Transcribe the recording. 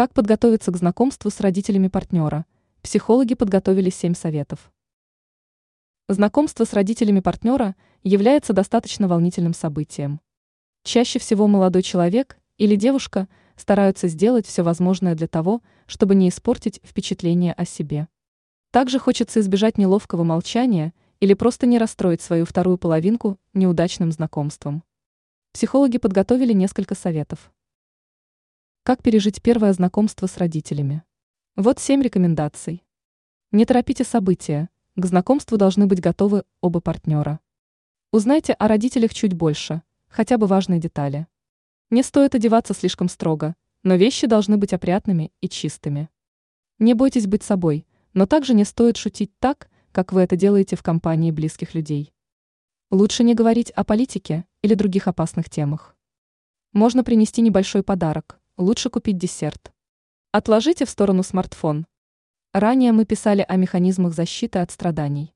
Как подготовиться к знакомству с родителями партнера? Психологи подготовили 7 советов. Знакомство с родителями партнера является достаточно волнительным событием. Чаще всего молодой человек или девушка стараются сделать все возможное для того, чтобы не испортить впечатление о себе. Также хочется избежать неловкого молчания или просто не расстроить свою вторую половинку неудачным знакомством. Психологи подготовили несколько советов. Как пережить первое знакомство с родителями? Вот семь рекомендаций. Не торопите события, к знакомству должны быть готовы оба партнера. Узнайте о родителях чуть больше, хотя бы важные детали. Не стоит одеваться слишком строго, но вещи должны быть опрятными и чистыми. Не бойтесь быть собой, но также не стоит шутить так, как вы это делаете в компании близких людей. Лучше не говорить о политике или других опасных темах. Можно принести небольшой подарок, лучше купить десерт. Отложите в сторону смартфон. Ранее мы писали о механизмах защиты от страданий.